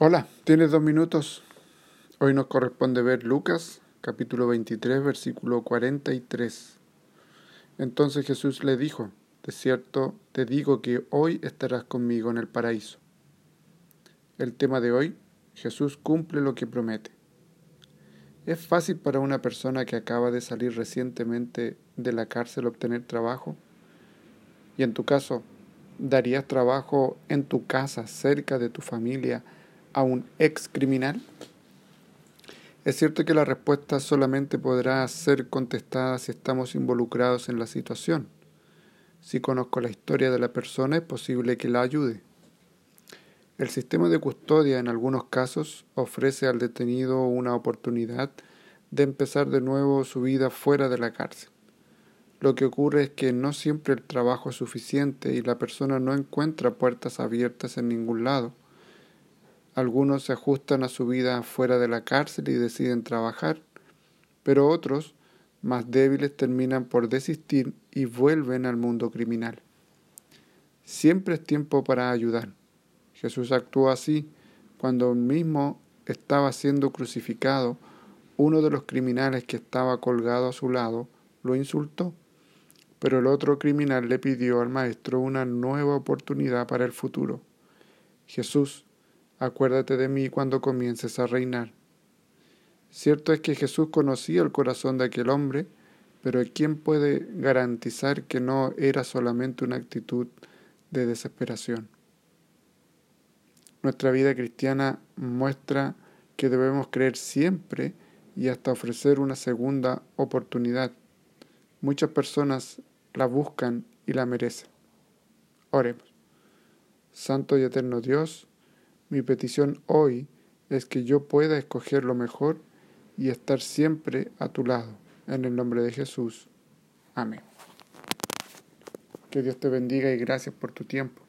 Hola, ¿tienes dos minutos? Hoy nos corresponde ver Lucas, capítulo 23, versículo 43. Entonces Jesús le dijo, de cierto te digo que hoy estarás conmigo en el paraíso. El tema de hoy, Jesús cumple lo que promete. ¿Es fácil para una persona que acaba de salir recientemente de la cárcel obtener trabajo? Y en tu caso, ¿darías trabajo en tu casa, cerca de tu familia, a un ex criminal? Es cierto que la respuesta solamente podrá ser contestada si estamos involucrados en la situación. Si conozco la historia de la persona es posible que la ayude. El sistema de custodia en algunos casos ofrece al detenido una oportunidad de empezar de nuevo su vida fuera de la cárcel. Lo que ocurre es que no siempre el trabajo es suficiente y la persona no encuentra puertas abiertas en ningún lado. Algunos se ajustan a su vida fuera de la cárcel y deciden trabajar, pero otros, más débiles, terminan por desistir y vuelven al mundo criminal. Siempre es tiempo para ayudar. Jesús actuó así cuando mismo estaba siendo crucificado, uno de los criminales que estaba colgado a su lado lo insultó, pero el otro criminal le pidió al Maestro una nueva oportunidad para el futuro. Jesús acuérdate de mí cuando comiences a reinar. Cierto es que Jesús conocía el corazón de aquel hombre, pero ¿quién puede garantizar que no era solamente una actitud de desesperación? Nuestra vida cristiana muestra que debemos creer siempre y hasta ofrecer una segunda oportunidad. Muchas personas la buscan y la merecen. Oremos. Santo y eterno Dios, mi petición hoy es que yo pueda escoger lo mejor y estar siempre a tu lado. En el nombre de Jesús. Amén. Que Dios te bendiga y gracias por tu tiempo.